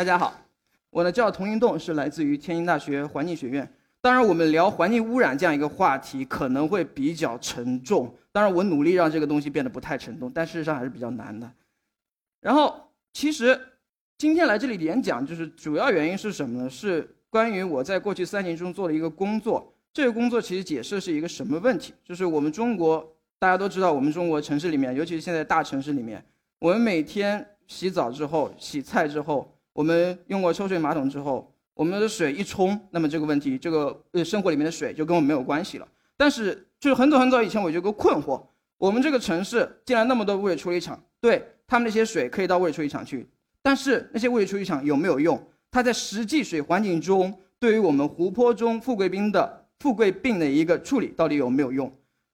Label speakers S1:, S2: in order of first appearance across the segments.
S1: 大家好，我呢叫童云栋，是来自于天津大学环境学院。当然，我们聊环境污染这样一个话题可能会比较沉重。当然，我努力让这个东西变得不太沉重，但事实上还是比较难的。然后，其实今天来这里演讲，就是主要原因是什么呢？是关于我在过去三年中做的一个工作。这个工作其实解释是一个什么问题？就是我们中国大家都知道，我们中国城市里面，尤其是现在大城市里面，我们每天洗澡之后、洗菜之后，我们用过抽水马桶之后。我们的水一冲，那么这个问题，这个呃生活里面的水就跟我们没有关系了。但是就是很早很早以前，我就有个困惑：我们这个城市建了那么多污水处理厂，对他们那些水可以到污水处理厂去，但是那些污水处理厂有没有用？它在实际水环境中，对于我们湖泊中富贵病的富贵病的一个处理，到底有没有用？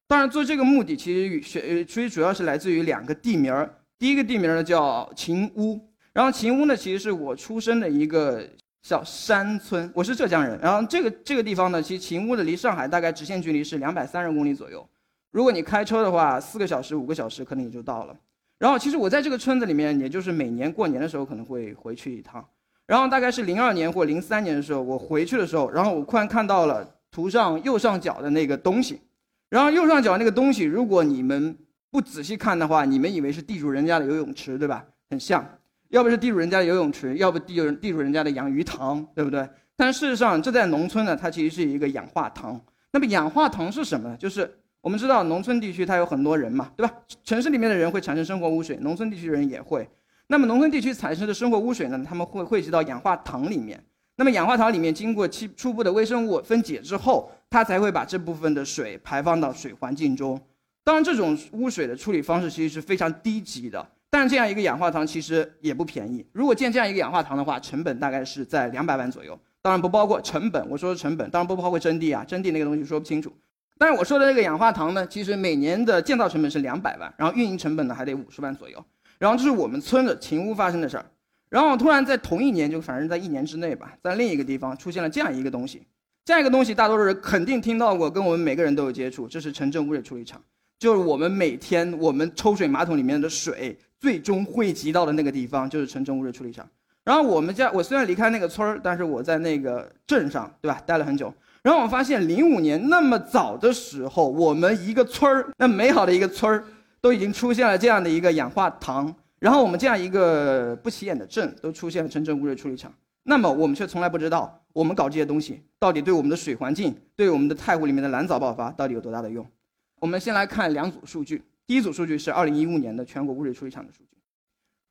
S1: 当然，做这个目的其实选，其实主要是来自于两个地名儿。第一个地名呢叫秦屋，然后秦屋呢其实是我出生的一个。小山村，我是浙江人。然后这个这个地方呢，其实秦屋的离上海大概直线距离是两百三十公里左右。如果你开车的话，四个小时、五个小时可能也就到了。然后其实我在这个村子里面，也就是每年过年的时候可能会回去一趟。然后大概是零二年或零三年的时候，我回去的时候，然后我突然看到了图上右上角的那个东西。然后右上角那个东西，如果你们不仔细看的话，你们以为是地主人家的游泳池，对吧？很像。要不是地主人家的游泳池，要不地主地主人家的养鱼塘，对不对？但事实上，这在农村呢，它其实是一个氧化塘。那么氧化塘是什么呢？就是我们知道农村地区它有很多人嘛，对吧？城市里面的人会产生生活污水，农村地区的人也会。那么农村地区产生的生活污水呢，他们会汇集到氧化塘里面。那么氧化塘里面经过初初步的微生物分解之后，它才会把这部分的水排放到水环境中。当然，这种污水的处理方式其实是非常低级的。但这样一个氧化塘其实也不便宜。如果建这样一个氧化塘的话，成本大概是在两百万左右。当然不包括成本，我说的成本当然不包括征地啊，征地那个东西说不清楚。但是我说的那个氧化塘呢，其实每年的建造成本是两百万，然后运营成本呢还得五十万左右。然后这是我们村的秦屋发生的事儿。然后突然在同一年，就反正在一年之内吧，在另一个地方出现了这样一个东西。这样一个东西，大多数人肯定听到过，跟我们每个人都有接触。这是城镇污水处理厂，就是我们每天我们抽水马桶里面的水。最终汇集到的那个地方就是城镇污水处理厂。然后我们家，我虽然离开那个村儿，但是我在那个镇上，对吧？待了很久。然后我发现，零五年那么早的时候，我们一个村儿，那美好的一个村儿，都已经出现了这样的一个氧化塘。然后我们这样一个不起眼的镇，都出现了城镇污水处理厂。那么我们却从来不知道，我们搞这些东西到底对我们的水环境，对我们的太湖里面的蓝藻爆发到底有多大的用？我们先来看两组数据。第一组数据是二零一五年的全国污水处理厂的数据。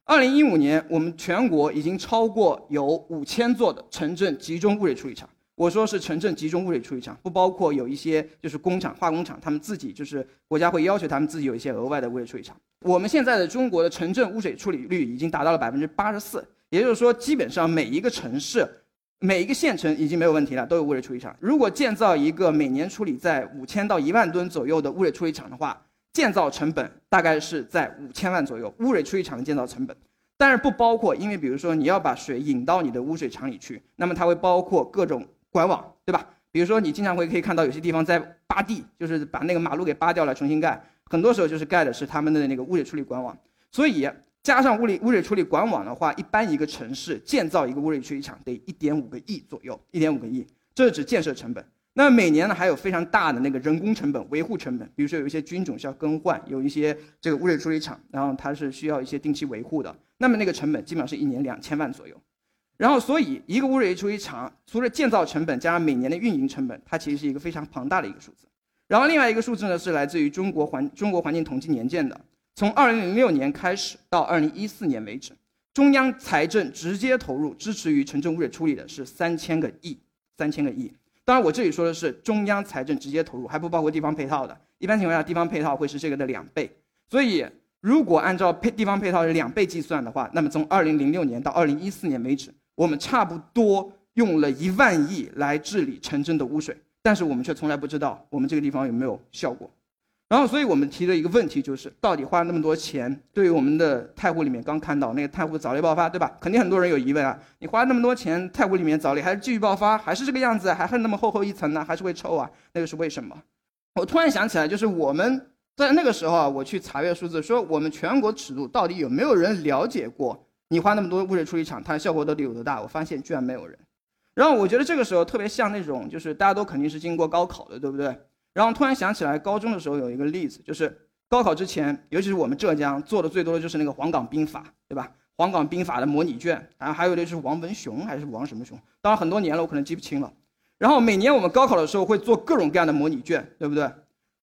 S1: 二零一五年，我们全国已经超过有五千座的城镇集中污水处理厂。我说是城镇集中污水处理厂，不包括有一些就是工厂、化工厂，他们自己就是国家会要求他们自己有一些额外的污水处理厂。我们现在的中国的城镇污水处理率已经达到了百分之八十四，也就是说，基本上每一个城市、每一个县城已经没有问题了，都有污水处理厂。如果建造一个每年处理在五千到一万吨左右的污水处理厂的话，建造成本大概是在五千万左右，污水处理厂的建造成本，但是不包括，因为比如说你要把水引到你的污水厂里去，那么它会包括各种管网，对吧？比如说你经常会可以看到有些地方在扒地，就是把那个马路给扒掉了重新盖，很多时候就是盖的是他们的那个污水处理管网。所以加上污理污水处理管网的话，一般一个城市建造一个污水处理厂得一点五个亿左右，一点五个亿，这是指建设成本。那每年呢，还有非常大的那个人工成本、维护成本，比如说有一些菌种需要更换，有一些这个污水处理厂，然后它是需要一些定期维护的。那么那个成本基本上是一年两千万左右。然后，所以一个污水处理厂除了建造成本加上每年的运营成本，它其实是一个非常庞大的一个数字。然后另外一个数字呢，是来自于中国环中国环境统计年鉴的，从二零零六年开始到二零一四年为止，中央财政直接投入支持于城镇污水处理的是三千个亿，三千个亿。当然，我这里说的是中央财政直接投入，还不包括地方配套的。一般情况下，地方配套会是这个的两倍。所以，如果按照配地方配套是两倍计算的话，那么从二零零六年到二零一四年为止，我们差不多用了一万亿来治理城镇的污水，但是我们却从来不知道我们这个地方有没有效果。然后，所以我们提的一个问题就是，到底花了那么多钱，对于我们的太湖里面刚看到那个太湖藻类爆发，对吧？肯定很多人有疑问啊。你花了那么多钱，太湖里面藻类还是继续爆发，还是这个样子，还恨那么厚厚一层呢？还是会臭啊？那个是为什么？我突然想起来，就是我们在那个时候啊，我去查阅数字，说我们全国尺度到底有没有人了解过你花那么多污水处理厂，它的效果到底有多大？我发现居然没有人。然后我觉得这个时候特别像那种，就是大家都肯定是经过高考的，对不对？然后突然想起来高中的时候有一个例子，就是高考之前，尤其是我们浙江做的最多的就是那个黄冈兵法，对吧？黄冈兵法的模拟卷，然后还有的就是王文雄还是王什么雄，当然很多年了，我可能记不清了。然后每年我们高考的时候会做各种各样的模拟卷，对不对？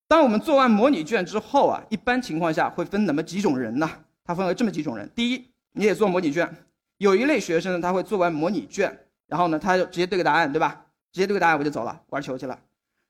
S1: 当我们做完模拟卷之后啊，一般情况下会分那么几种人呢？它分为这么几种人：第一，你也做模拟卷，有一类学生呢，他会做完模拟卷。然后呢，他就直接对个答案，对吧？直接对个答案我就走了，玩球去了。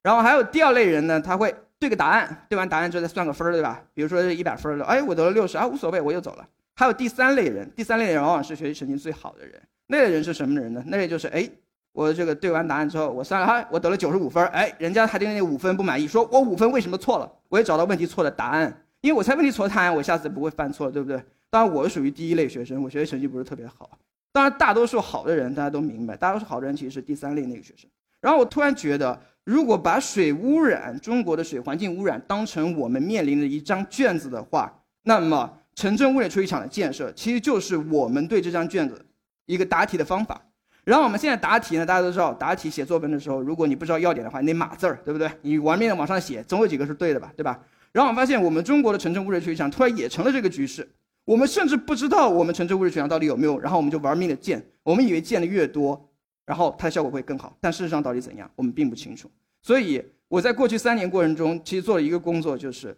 S1: 然后还有第二类人呢，他会对个答案，对完答案之后再算个分儿，对吧？比如说一百分的，哎，我得了六十啊，无所谓，我又走了。还有第三类人，第三类人往往是学习成绩最好的人。那类人是什么人呢？那类就是，哎，我这个对完答案之后，我算了哈，我得了九十五分儿，哎，人家还对那五分不满意，说我五分为什么错了？我也找到问题错的答案，因为我猜问题错的答案，我下次不会犯错，对不对？当然，我属于第一类学生，我学习成绩不是特别好。当然，大多数好的人大家都明白，大多数好的人其实是第三类那个学生。然后我突然觉得，如果把水污染、中国的水环境污染当成我们面临的一张卷子的话，那么城镇污水处理厂的建设其实就是我们对这张卷子一个答题的方法。然后我们现在答题呢，大家都知道，答题写作文的时候，如果你不知道要点的话，你得码字儿，对不对？你玩命的往上写，总有几个是对的吧，对吧？然后我发现，我们中国的城镇污水处理厂突然也成了这个局势。我们甚至不知道我们城镇污水处理厂到底有没有，然后我们就玩命的建，我们以为建的越多，然后它的效果会更好，但事实上到底怎样，我们并不清楚。所以我在过去三年过程中，其实做了一个工作，就是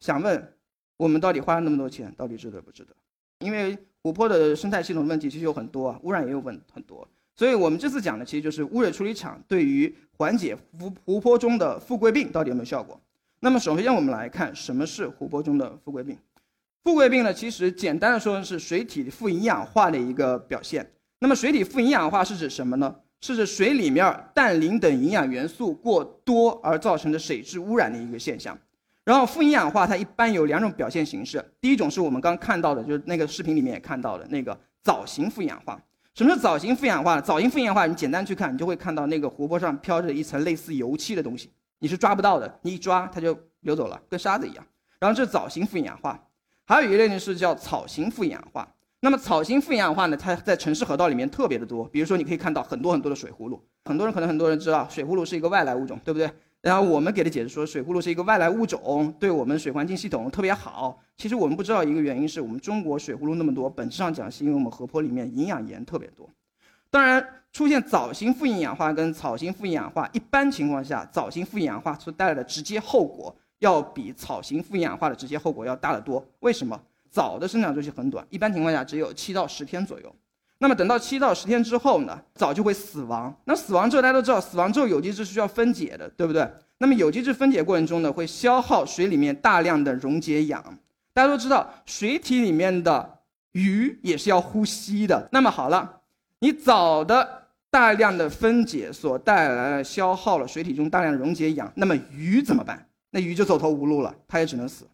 S1: 想问我们到底花了那么多钱，到底值得不值得？因为湖泊的生态系统问题其实有很多啊，污染也有问很多，所以我们这次讲的其实就是污水处理厂对于缓解湖湖泊中的富贵病到底有没有效果。那么首先我们来看什么是湖泊中的富贵病。富贵病呢，其实简单的说是水体富营养化的一个表现。那么水体富营养化是指什么呢？是指水里面氮、磷等营养元素过多而造成的水质污染的一个现象。然后富营养化它一般有两种表现形式，第一种是我们刚看到的，就是那个视频里面也看到的那个藻型富营养化。什么是藻型富营养化？藻型富营养化你简单去看，你就会看到那个湖泊上飘着一层类似油漆的东西，你是抓不到的，你一抓它就流走了，跟沙子一样。然后这是藻型富营养化。还有一类呢是叫草型富营养化。那么草型富营养化呢，它在城市河道里面特别的多。比如说，你可以看到很多很多的水葫芦。很多人可能很多人知道，水葫芦是一个外来物种，对不对？然后我们给的解释说，水葫芦是一个外来物种，对我们水环境系统特别好。其实我们不知道一个原因是我们中国水葫芦那么多，本质上讲是因为我们河泊里面营养盐特别多。当然，出现藻型富营养化跟草型富营养化，一般情况下，藻型富营养化所带来的直接后果。要比草型富营养化的直接后果要大得多。为什么？藻的生长周期很短，一般情况下只有七到十天左右。那么等到七到十天之后呢，藻就会死亡。那死亡之后，大家都知道，死亡之后有机质是需要分解的，对不对？那么有机质分解过程中呢，会消耗水里面大量的溶解氧。大家都知道，水体里面的鱼也是要呼吸的。那么好了，你藻的大量的分解所带来的消耗了水体中大量的溶解氧，那么鱼怎么办？那鱼就走投无路了，它也只能死。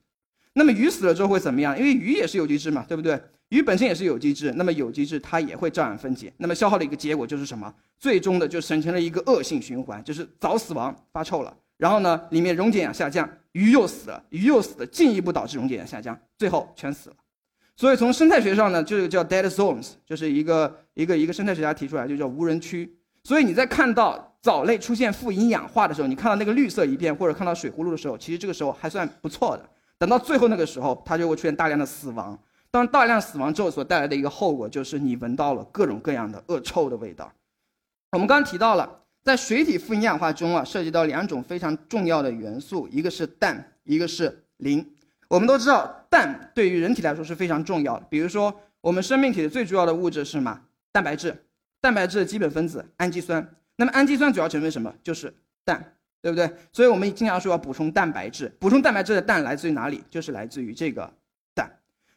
S1: 那么鱼死了之后会怎么样？因为鱼也是有机质嘛，对不对？鱼本身也是有机质，那么有机质它也会照样分解。那么消耗的一个结果就是什么？最终的就形成了一个恶性循环，就是藻死亡发臭了，然后呢里面溶解氧下降，鱼又死了，鱼又死了，进一步导致溶解氧下降，最后全死了。所以从生态学上呢，这个叫 dead zones，就是一个一个一个生态学家提出来，就叫无人区。所以你在看到。藻类出现富营养化的时候，你看到那个绿色一片，或者看到水葫芦的时候，其实这个时候还算不错的。等到最后那个时候，它就会出现大量的死亡。当大量死亡之后，所带来的一个后果就是你闻到了各种各样的恶臭的味道。我们刚刚提到了，在水体富营养化中啊，涉及到两种非常重要的元素，一个是氮，一个是磷。我们都知道，氮对于人体来说是非常重要的。比如说，我们生命体的最主要的物质是什么？蛋白质。蛋白质的基本分子氨基酸。那么氨基酸主要成分什么？就是氮，对不对？所以我们经常说要补充蛋白质。补充蛋白质的蛋来自于哪里？就是来自于这个蛋。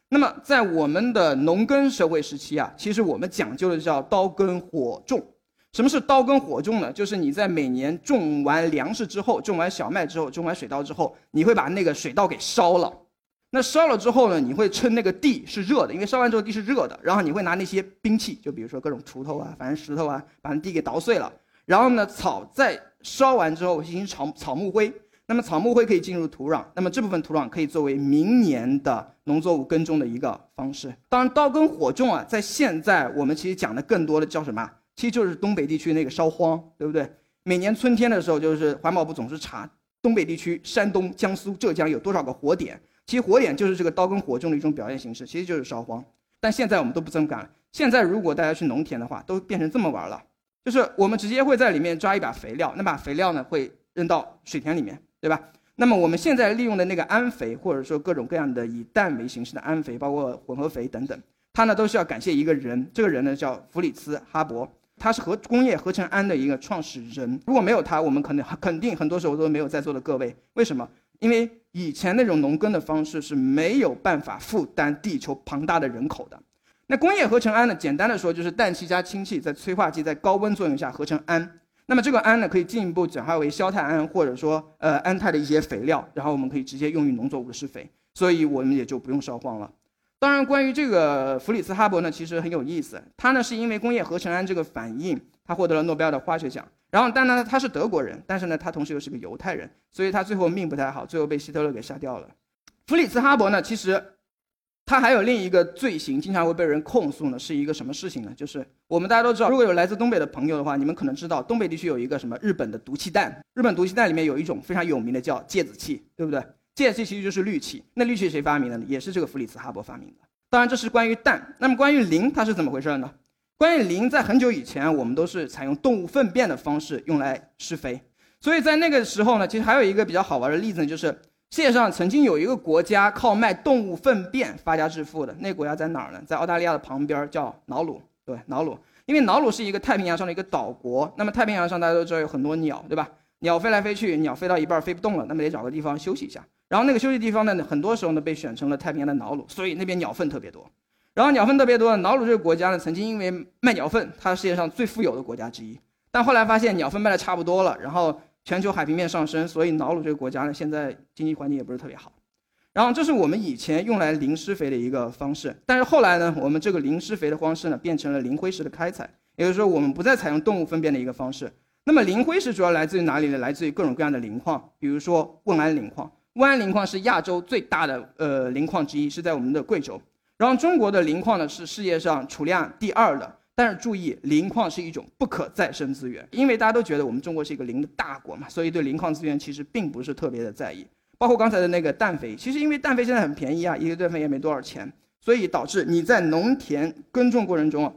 S1: 那么在我们的农耕社会时期啊，其实我们讲究的叫刀耕火种。什么是刀耕火种呢？就是你在每年种完粮食之后，种完小麦之后，种完水稻之后，你会把那个水稻给烧了。那烧了之后呢，你会趁那个地是热的，因为烧完之后地是热的，然后你会拿那些兵器，就比如说各种锄头啊，反正石头啊，把那地给捣碎了。然后呢，草在烧完之后形成草草木灰，那么草木灰可以进入土壤，那么这部分土壤可以作为明年的农作物耕种的一个方式。当然，刀耕火种啊，在现在我们其实讲的更多的叫什么？其实就是东北地区那个烧荒，对不对？每年春天的时候，就是环保部总是查东北地区、山东、江苏、浙江有多少个火点。其实火点就是这个刀耕火种的一种表现形式，其实就是烧荒。但现在我们都不这么干了。现在如果大家去农田的话，都变成这么玩了，就是我们直接会在里面抓一把肥料，那把肥料呢会扔到水田里面，对吧？那么我们现在利用的那个氨肥，或者说各种各样的以氮为形式的氨肥，包括混合肥等等，它呢都是要感谢一个人，这个人呢叫弗里茨哈伯。他是合工业合成氨的一个创始人，如果没有他，我们肯定肯定很多时候都没有在座的各位。为什么？因为以前那种农耕的方式是没有办法负担地球庞大的人口的。那工业合成氨呢？简单的说就是氮气加氢气在催化剂在高温作用下合成氨。那么这个氨呢，可以进一步转化为硝态氨或者说呃氨态的一些肥料，然后我们可以直接用于农作物的施肥，所以我们也就不用烧荒了。当然，关于这个弗里茨哈伯呢，其实很有意思。他呢是因为工业合成氨这个反应，他获得了诺贝尔的化学奖。然后，但呢他是德国人，但是呢他同时又是个犹太人，所以他最后命不太好，最后被希特勒给杀掉了。弗里茨哈伯呢，其实他还有另一个罪行，经常会被人控诉呢，是一个什么事情呢？就是我们大家都知道，如果有来自东北的朋友的话，你们可能知道东北地区有一个什么日本的毒气弹。日本毒气弹里面有一种非常有名的叫芥子气，对不对？芥子气其实就是氯气，那氯气谁发明的呢？也是这个弗里茨哈伯发明的。当然，这是关于氮。那么关于磷，它是怎么回事呢？关于磷，在很久以前，我们都是采用动物粪便的方式用来施肥。所以在那个时候呢，其实还有一个比较好玩的例子，就是世界上曾经有一个国家靠卖动物粪便发家致富的。那国家在哪儿呢？在澳大利亚的旁边，叫瑙鲁。对，瑙鲁，因为瑙鲁是一个太平洋上的一个岛国。那么太平洋上大家都知道有很多鸟，对吧？鸟飞来飞去，鸟飞到一半飞不动了，那么得找个地方休息一下。然后那个休息地方呢，很多时候呢被选成了太平洋的瑙鲁，所以那边鸟粪特别多。然后鸟粪特别多，瑙鲁这个国家呢，曾经因为卖鸟粪，它是世界上最富有的国家之一。但后来发现鸟粪卖的差不多了，然后全球海平面上升，所以瑙鲁这个国家呢，现在经济环境也不是特别好。然后这是我们以前用来磷施肥的一个方式，但是后来呢，我们这个磷施肥的方式呢，变成了磷灰石的开采，也就是说我们不再采用动物粪便的一个方式。那么磷灰石主要来自于哪里呢？来自于各种各样的磷矿，比如说汶安磷矿。汶安磷矿是亚洲最大的呃磷矿之一，是在我们的贵州。然后中国的磷矿呢是世界上储量第二的。但是注意，磷矿是一种不可再生资源，因为大家都觉得我们中国是一个磷的大国嘛，所以对磷矿资源其实并不是特别的在意。包括刚才的那个氮肥，其实因为氮肥现在很便宜啊，一个吨肥也没多少钱，所以导致你在农田耕种过程中。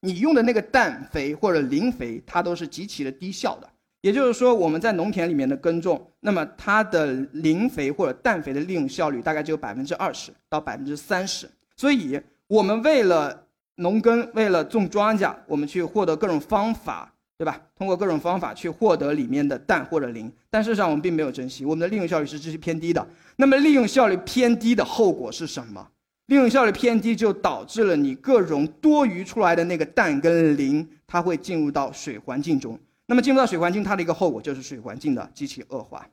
S1: 你用的那个氮肥或者磷肥，它都是极其的低效的。也就是说，我们在农田里面的耕种，那么它的磷肥或者氮肥的利用效率大概只有百分之二十到百分之三十。所以，我们为了农耕，为了种庄稼，我们去获得各种方法，对吧？通过各种方法去获得里面的氮或者磷，但事实上我们并没有珍惜，我们的利用效率是极其偏低的。那么，利用效率偏低的后果是什么？利用效率偏低，就导致了你各种多余出来的那个氮跟磷，它会进入到水环境中。那么进入到水环境，它的一个后果就是水环境的极其恶化。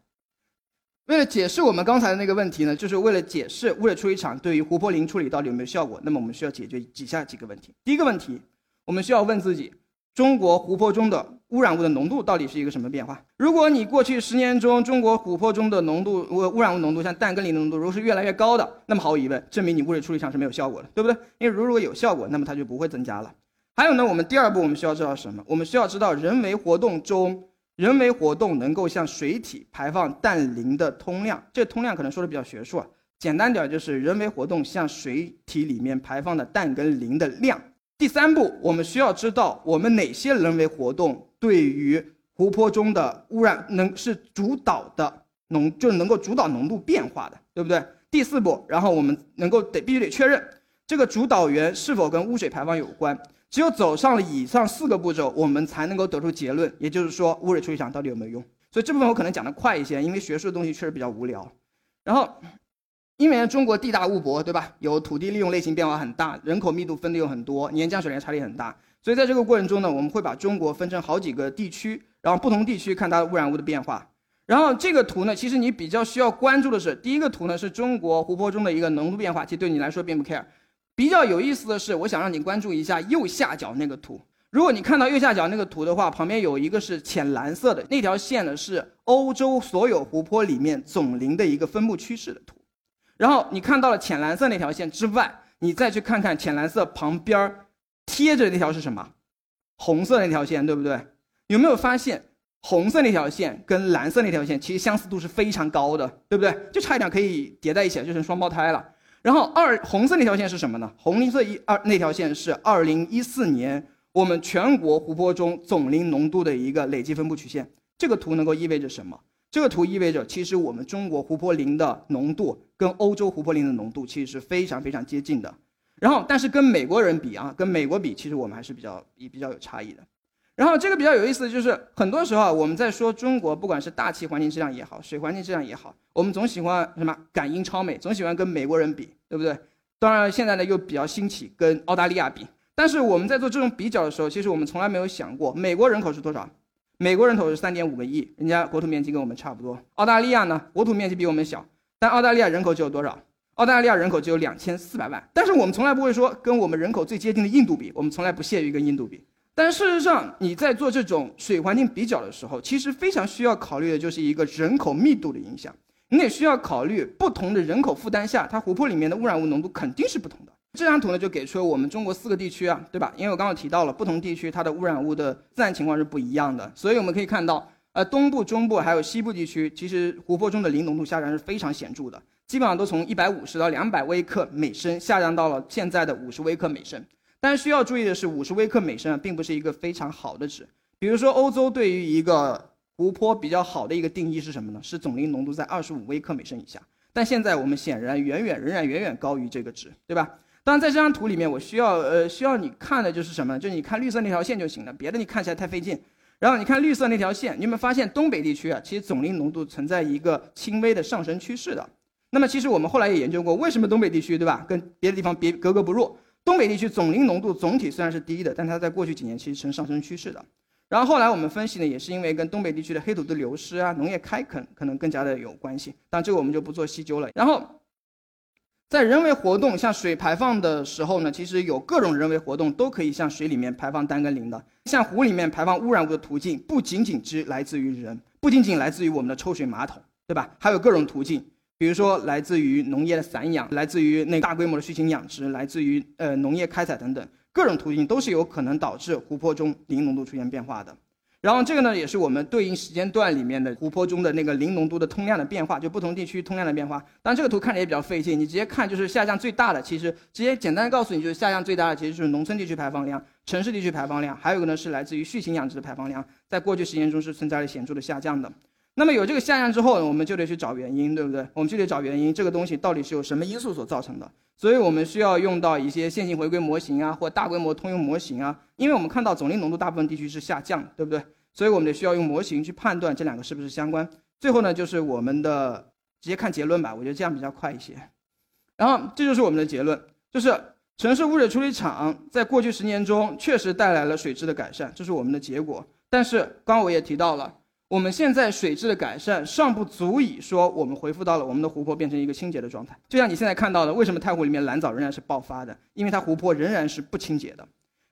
S1: 为了解释我们刚才的那个问题呢，就是为了解释污水处理厂对于湖泊磷处理到底有没有效果，那么我们需要解决以下几个问题。第一个问题，我们需要问自己。中国湖泊中的污染物的浓度到底是一个什么变化？如果你过去十年中中国湖泊中的浓度污污染物浓度像氮跟磷的浓度如果是越来越高的，那么毫无疑问，证明你污水处理厂是没有效果的，对不对？因为如果有效果，那么它就不会增加了。还有呢，我们第二步我们需要知道什么？我们需要知道人为活动中，人为活动能够向水体排放氮磷的通量。这通量可能说的比较学术啊，简单点就是人为活动向水体里面排放的氮跟磷的量。第三步，我们需要知道我们哪些人为活动对于湖泊中的污染能是主导的浓，就能够主导浓度变化的，对不对？第四步，然后我们能够得必须得确认这个主导源是否跟污水排放有关。只有走上了以上四个步骤，我们才能够得出结论，也就是说污水处理厂到底有没有用。所以这部分我可能讲得快一些，因为学术的东西确实比较无聊。然后。因为中国地大物博，对吧？有土地利用类型变化很大，人口密度分的又很多，年降水量差异很大，所以在这个过程中呢，我们会把中国分成好几个地区，然后不同地区看它的污染物的变化。然后这个图呢，其实你比较需要关注的是，第一个图呢是中国湖泊中的一个浓度变化，其实对你来说并不 care。比较有意思的是，我想让你关注一下右下角那个图。如果你看到右下角那个图的话，旁边有一个是浅蓝色的那条线呢，是欧洲所有湖泊里面总磷的一个分布趋势的图。然后你看到了浅蓝色那条线之外，你再去看看浅蓝色旁边贴着那条是什么？红色那条线，对不对？有没有发现红色那条线跟蓝色那条线其实相似度是非常高的，对不对？就差一点可以叠在一起，就成双胞胎了。然后二红色那条线是什么呢？红绿色一二那条线是二零一四年我们全国湖泊中总磷浓度的一个累计分布曲线。这个图能够意味着什么？这个图意味着其实我们中国湖泊磷的浓度跟欧洲湖泊磷的浓度其实是非常非常接近的。然后，但是跟美国人比啊，跟美国比，其实我们还是比较比比较有差异的。然后这个比较有意思的就是，很多时候，我们在说中国，不管是大气环境质量也好，水环境质量也好，我们总喜欢什么赶英超美，总喜欢跟美国人比，对不对？当然现在呢又比较兴起跟澳大利亚比。但是我们在做这种比较的时候，其实我们从来没有想过，美国人口是多少？美国人口是三点五个亿，人家国土面积跟我们差不多。澳大利亚呢，国土面积比我们小，但澳大利亚人口只有多少？澳大利亚人口只有两千四百万，但是我们从来不会说跟我们人口最接近的印度比，我们从来不屑于跟印度比。但事实上，你在做这种水环境比较的时候，其实非常需要考虑的就是一个人口密度的影响。你也需要考虑不同的人口负担下，它湖泊里面的污染物浓度肯定是不同的。这张图呢，就给出了我们中国四个地区啊，对吧？因为我刚刚提到了不同地区它的污染物的自然情况是不一样的，所以我们可以看到，呃，东部、中部还有西部地区，其实湖泊中的磷浓度下降是非常显著的。基本上都从一百五十到两百微克每升下降到了现在的五十微克每升，但是需要注意的是，五十微克每升啊并不是一个非常好的值。比如说，欧洲对于一个湖泊比较好的一个定义是什么呢？是总磷浓度在二十五微克每升以下。但现在我们显然远远仍然远远高于这个值，对吧？当然，在这张图里面，我需要呃需要你看的就是什么？就是你看绿色那条线就行了，别的你看起来太费劲。然后你看绿色那条线，你有没有发现东北地区啊，其实总磷浓度存在一个轻微的上升趋势的？那么其实我们后来也研究过，为什么东北地区，对吧，跟别的地方别格格不入？东北地区总磷浓度总体虽然是低的，但它在过去几年其实呈上升趋势的。然后后来我们分析呢，也是因为跟东北地区的黑土地流失啊、农业开垦可能更加的有关系。但这个我们就不做细究了。然后，在人为活动像水排放的时候呢，其实有各种人为活动都可以向水里面排放单跟磷的。像湖里面排放污染物的途径，不仅仅只来自于人，不仅仅来自于我们的抽水马桶，对吧？还有各种途径。比如说，来自于农业的散养，来自于那大规模的畜禽养殖，来自于呃农业开采等等各种途径，都是有可能导致湖泊中磷浓度出现变化的。然后这个呢，也是我们对应时间段里面的湖泊中的那个磷浓度的通量的变化，就不同地区通量的变化。但这个图看着也比较费劲，你直接看就是下降最大的，其实直接简单的告诉你，就是下降最大的其实就是农村地区排放量、城市地区排放量，还有一个呢是来自于畜禽养殖的排放量，在过去十年中是存在着显著的下降的。那么有这个下降之后，我们就得去找原因，对不对？我们就得找原因，这个东西到底是由什么因素所造成的？所以我们需要用到一些线性回归模型啊，或大规模通用模型啊。因为我们看到总磷浓度大部分地区是下降，对不对？所以我们得需要用模型去判断这两个是不是相关。最后呢，就是我们的直接看结论吧，我觉得这样比较快一些。然后这就是我们的结论，就是城市污水处理厂在过去十年中确实带来了水质的改善，这是我们的结果。但是刚刚我也提到了。我们现在水质的改善尚不足以说我们恢复到了我们的湖泊变成一个清洁的状态。就像你现在看到的，为什么太湖里面蓝藻仍然是爆发的？因为它湖泊仍然是不清洁的。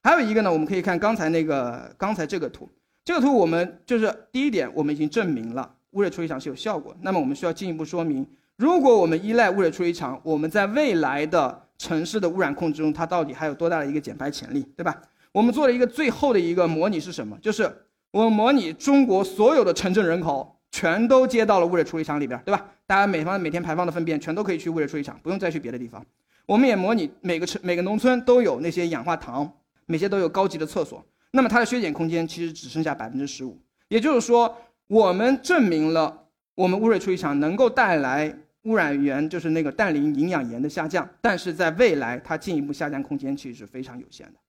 S1: 还有一个呢，我们可以看刚才那个刚才这个图，这个图我们就是第一点，我们已经证明了污水处理厂是有效果。那么我们需要进一步说明，如果我们依赖污水处理厂，我们在未来的城市的污染控制中，它到底还有多大的一个减排潜力，对吧？我们做了一个最后的一个模拟是什么？就是。我们模拟中国所有的城镇人口全都接到了污水处理厂里边，对吧？大家每方每天排放的粪便全都可以去污水处理厂，不用再去别的地方。我们也模拟每个城每个农村都有那些氧化塘，每些都有高级的厕所。那么它的削减空间其实只剩下百分之十五。也就是说，我们证明了我们污水处理厂能够带来污染源，就是那个氮磷营养盐的下降，但是在未来它进一步下降空间其实是非常有限的。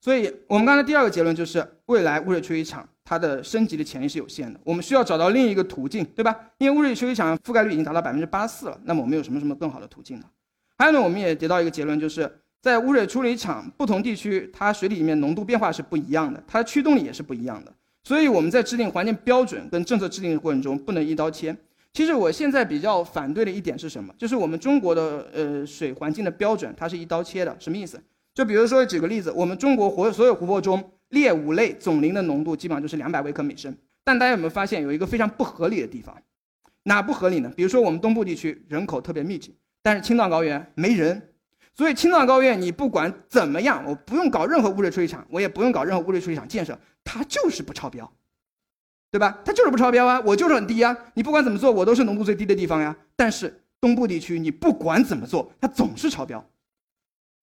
S1: 所以，我们刚才第二个结论就是，未来污水处理厂它的升级的潜力是有限的。我们需要找到另一个途径，对吧？因为污水处理厂覆盖率已经达到百分之八十四了，那么我们有什么什么更好的途径呢？还有呢，我们也得到一个结论，就是在污水处理厂不同地区，它水里面浓度变化是不一样的，它的驱动力也是不一样的。所以我们在制定环境标准跟政策制定的过程中，不能一刀切。其实我现在比较反对的一点是什么？就是我们中国的呃水环境的标准，它是一刀切的，什么意思？就比如说举个例子，我们中国湖所有湖泊中劣五类总磷的浓度基本上就是两百微克每升。但大家有没有发现有一个非常不合理的地方？哪不合理呢？比如说我们东部地区人口特别密集，但是青藏高原没人，所以青藏高原你不管怎么样，我不用搞任何污水处理厂，我也不用搞任何污水处理厂建设，它就是不超标，对吧？它就是不超标啊，我就是很低啊，你不管怎么做，我都是浓度最低的地方呀。但是东部地区你不管怎么做，它总是超标，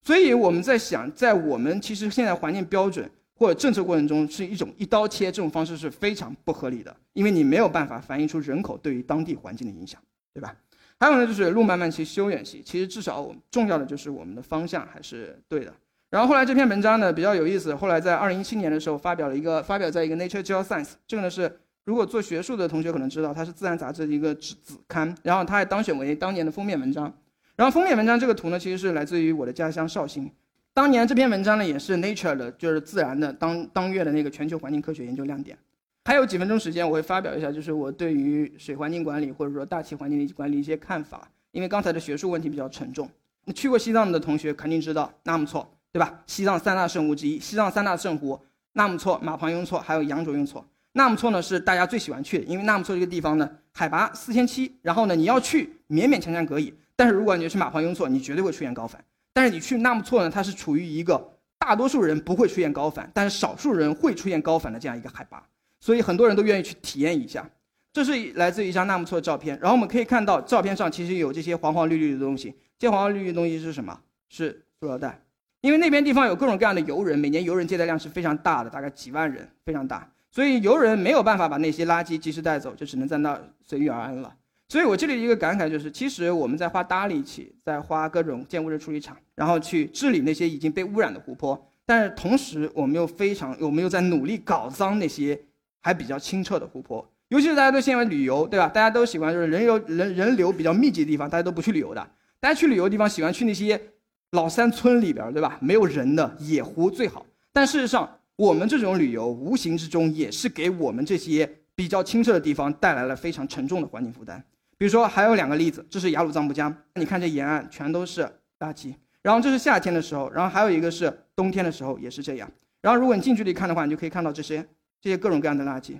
S1: 所以我们在想，在我们其实现在环境标准。或者政策过程中是一种一刀切，这种方式是非常不合理的，因为你没有办法反映出人口对于当地环境的影响，对吧？还有呢，就是路漫漫其修远兮，其实至少我们重要的就是我们的方向还是对的。然后后来这篇文章呢比较有意思，后来在二零一七年的时候发表了一个发表在一个 Nature Geoscience，这个呢是如果做学术的同学可能知道，它是自然杂志的一个子子刊，然后它还当选为当年的封面文章。然后封面文章这个图呢，其实是来自于我的家乡绍兴。当年这篇文章呢，也是 Nature 的，就是自然的当当月的那个全球环境科学研究亮点。还有几分钟时间，我会发表一下，就是我对于水环境管理或者说大气环境的管理一些看法。因为刚才的学术问题比较沉重，那去过西藏的同学肯定知道纳木错，对吧？西藏三大圣湖之一，西藏三大圣湖，纳木错、马旁雍错还有羊卓雍错。纳木错呢是大家最喜欢去的，因为纳木错这个地方呢海拔四千七，然后呢你要去勉勉强强可以，但是如果你去马旁雍错，你绝对会出现高反。但是你去纳木错呢，它是处于一个大多数人不会出现高反，但是少数人会出现高反的这样一个海拔，所以很多人都愿意去体验一下。这是来自于一张纳木错的照片，然后我们可以看到照片上其实有这些黄黄绿绿的东西，这些黄黄绿绿的东西是什么？是塑料袋，因为那边地方有各种各样的游人，每年游人接待量是非常大的，大概几万人，非常大，所以游人没有办法把那些垃圾及时带走，就只能在那随遇而安了。所以我这里一个感慨就是，其实我们在花大力气，在花各种建污水处理厂，然后去治理那些已经被污染的湖泊，但是同时我们又非常，我们又在努力搞脏那些还比较清澈的湖泊。尤其是大家都喜欢旅游，对吧？大家都喜欢就是人流人人流比较密集的地方，大家都不去旅游的。大家去旅游的地方喜欢去那些老山村里边，对吧？没有人的野湖最好。但事实上，我们这种旅游无形之中也是给我们这些比较清澈的地方带来了非常沉重的环境负担。比如说，还有两个例子，这是雅鲁藏布江，你看这沿岸全都是垃圾。然后这是夏天的时候，然后还有一个是冬天的时候，也是这样。然后如果你近距离看的话，你就可以看到这些这些各种各样的垃圾。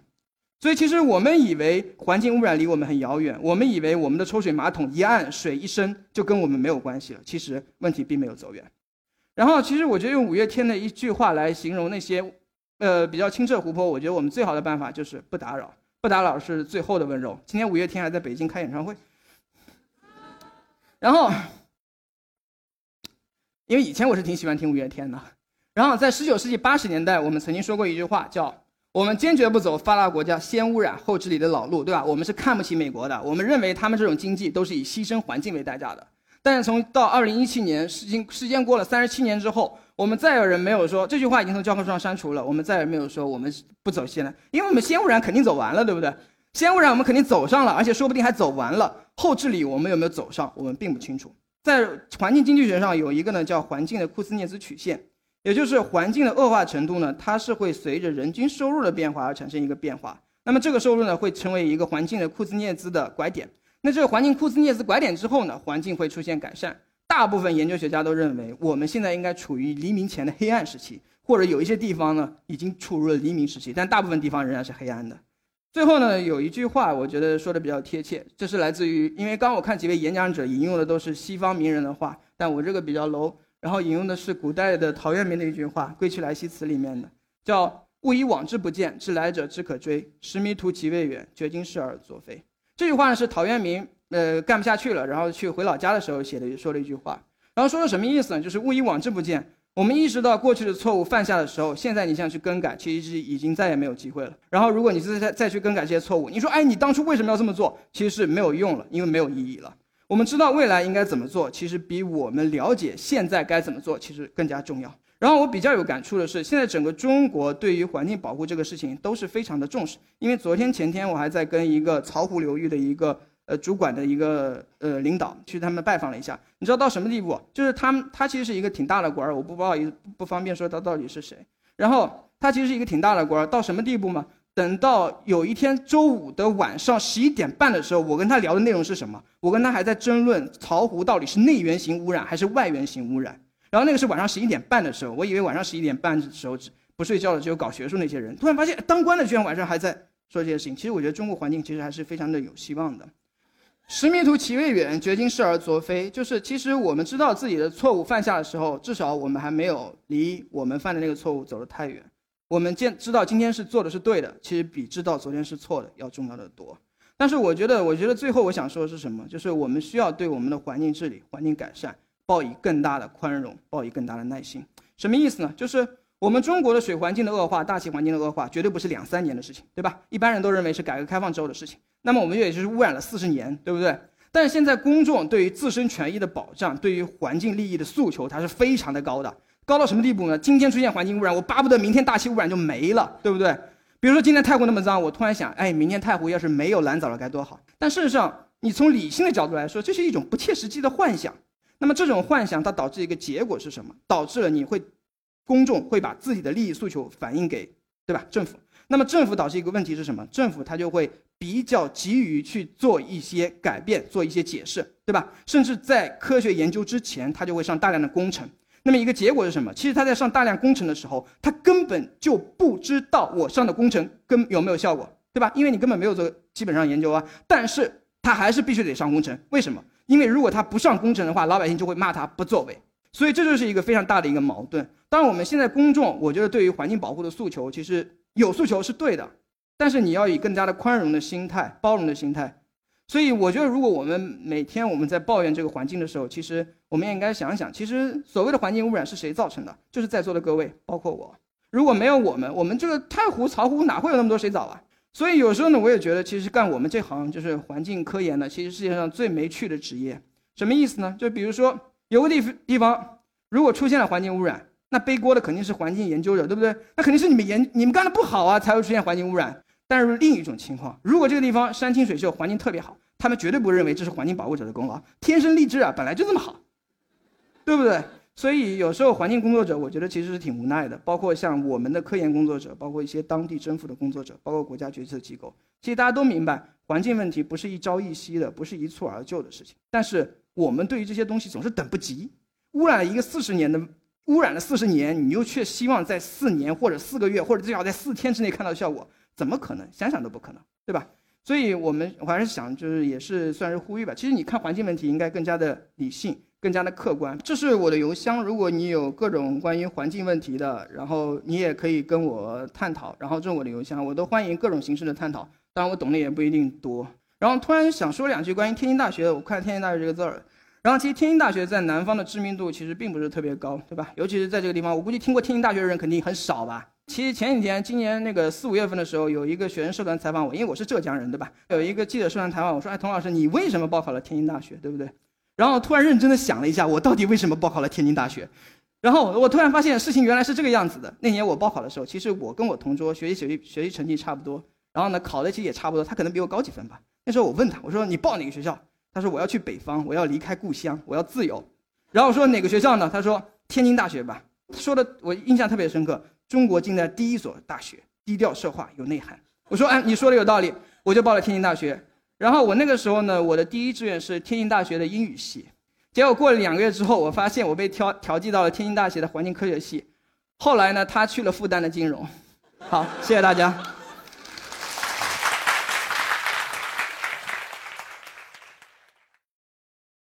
S1: 所以其实我们以为环境污染离我们很遥远，我们以为我们的抽水马桶一按水一升就跟我们没有关系了。其实问题并没有走远。然后其实我觉得用五月天的一句话来形容那些，呃比较清澈湖泊，我觉得我们最好的办法就是不打扰。不打扰是最后的温柔。今天五月天还在北京开演唱会，然后，因为以前我是挺喜欢听五月天的。然后在十九世纪八十年代，我们曾经说过一句话，叫“我们坚决不走发达国家先污染后治理的老路”，对吧？我们是看不起美国的，我们认为他们这种经济都是以牺牲环境为代价的。但是从到二零一七年，时间时间过了三十七年之后。我们再有人没有说这句话已经从教科书上删除了。我们再也没有说我们不走先了，因为我们先污染肯定走完了，对不对？先污染我们肯定走上了，而且说不定还走完了。后治理我们有没有走上，我们并不清楚。在环境经济学上有一个呢叫环境的库兹涅兹曲线，也就是环境的恶化程度呢，它是会随着人均收入的变化而产生一个变化。那么这个收入呢会成为一个环境的库兹涅兹的拐点。那这个环境库兹涅兹拐点之后呢，环境会出现改善。大部分研究学家都认为，我们现在应该处于黎明前的黑暗时期，或者有一些地方呢已经处入了黎明时期，但大部分地方仍然是黑暗的。最后呢，有一句话我觉得说的比较贴切，这是来自于，因为刚我看几位演讲者引用的都是西方名人的话，但我这个比较 low，然后引用的是古代的陶渊明的一句话《归去来兮辞》里面的，叫“勿以往之不谏，知来者之可追。识迷途其未远，绝今是而作非。”这句话呢是陶渊明。呃，干不下去了，然后去回老家的时候写的说了一句话，然后说的什么意思呢？就是勿以往之不谏。我们意识到过去的错误犯下的时候，现在你想去更改，其实是已经再也没有机会了。然后如果你再再再去更改这些错误，你说，哎，你当初为什么要这么做？其实是没有用了，因为没有意义了。我们知道未来应该怎么做，其实比我们了解现在该怎么做，其实更加重要。然后我比较有感触的是，现在整个中国对于环境保护这个事情都是非常的重视。因为昨天前天我还在跟一个巢湖流域的一个。呃，主管的一个呃领导去他们拜访了一下，你知道到什么地步？就是他们他其实是一个挺大的官儿，我不不好意思不方便说他到底是谁。然后他其实是一个挺大的官儿，到什么地步吗？等到有一天周五的晚上十一点半的时候，我跟他聊的内容是什么？我跟他还在争论巢湖到底是内源型污染还是外源型污染。然后那个是晚上十一点半的时候，我以为晚上十一点半的时候不睡觉的只有搞学术那些人。突然发现当官的居然晚上还在说这些事情。其实我觉得中国环境其实还是非常的有希望的。识迷途其未远，绝经事而昨非。就是其实我们知道自己的错误犯下的时候，至少我们还没有离我们犯的那个错误走得太远。我们见知道今天是做的是对的，其实比知道昨天是错的要重要的多。但是我觉得，我觉得最后我想说的是什么？就是我们需要对我们的环境治理、环境改善抱以更大的宽容，抱以更大的耐心。什么意思呢？就是我们中国的水环境的恶化、大气环境的恶化，绝对不是两三年的事情，对吧？一般人都认为是改革开放之后的事情。那么我们也就是污染了四十年，对不对？但是现在公众对于自身权益的保障，对于环境利益的诉求，它是非常的高的。高到什么地步呢？今天出现环境污染，我巴不得明天大气污染就没了，对不对？比如说今天太湖那么脏，我突然想，哎，明天太湖要是没有蓝藻了该多好。但事实上，你从理性的角度来说，这是一种不切实际的幻想。那么这种幻想它导致一个结果是什么？导致了你会，公众会把自己的利益诉求反映给，对吧？政府。那么政府导致一个问题是什么？政府它就会比较急于去做一些改变，做一些解释，对吧？甚至在科学研究之前，它就会上大量的工程。那么一个结果是什么？其实他在上大量工程的时候，他根本就不知道我上的工程跟有没有效果，对吧？因为你根本没有做基本上研究啊。但是他还是必须得上工程，为什么？因为如果他不上工程的话，老百姓就会骂他不作为。所以这就是一个非常大的一个矛盾。当然，我们现在公众，我觉得对于环境保护的诉求，其实有诉求是对的，但是你要以更加的宽容的心态、包容的心态。所以我觉得，如果我们每天我们在抱怨这个环境的时候，其实我们也应该想想，其实所谓的环境污染是谁造成的？就是在座的各位，包括我。如果没有我们，我们这个太湖、巢湖哪会有那么多水藻啊？所以有时候呢，我也觉得，其实干我们这行就是环境科研的，其实世界上最没趣的职业。什么意思呢？就比如说有个地地方如果出现了环境污染，那背锅的肯定是环境研究者，对不对？那肯定是你们研你们干的不好啊，才会出现环境污染。但是另一种情况，如果这个地方山清水秀，环境特别好，他们绝对不认为这是环境保护者的功劳，天生丽质啊，本来就这么好，对不对？所以有时候环境工作者，我觉得其实是挺无奈的。包括像我们的科研工作者，包括一些当地政府的工作者，包括国家决策机构，其实大家都明白，环境问题不是一朝一夕的，不是一蹴而就的事情。但是我们对于这些东西总是等不及，污染了一个四十年的，污染了四十年，你又却希望在四年或者四个月，或者至少在四天之内看到效果。怎么可能？想想都不可能，对吧？所以我们我还是想，就是也是算是呼吁吧。其实你看环境问题，应该更加的理性，更加的客观。这是我的邮箱，如果你有各种关于环境问题的，然后你也可以跟我探讨。然后这是我的邮箱，我都欢迎各种形式的探讨。当然我懂的也不一定多。然后突然想说两句关于天津大学，我看天津大学这个字儿。然后其实天津大学在南方的知名度其实并不是特别高，对吧？尤其是在这个地方，我估计听过天津大学的人肯定很少吧。其实前几天，今年那个四五月份的时候，有一个学生社团采访我，因为我是浙江人，对吧？有一个记者社团采访我说：“哎，童老师，你为什么报考了天津大学，对不对？”然后突然认真的想了一下，我到底为什么报考了天津大学？然后我突然发现事情原来是这个样子的。那年我报考的时候，其实我跟我同桌学习学习学习成绩差不多，然后呢考的其实也差不多，他可能比我高几分吧。那时候我问他，我说：“你报哪个学校？”他说：“我要去北方，我要离开故乡，我要自由。”然后我说：“哪个学校呢？”他说：“天津大学吧。”说的我印象特别深刻。中国近代第一所大学，低调奢华有内涵。我说，哎，你说的有道理，我就报了天津大学。然后我那个时候呢，我的第一志愿是天津大学的英语系。结果过了两个月之后，我发现我被调调剂到了天津大学的环境科学系。后来呢，他去了复旦的金融。好，谢谢大家。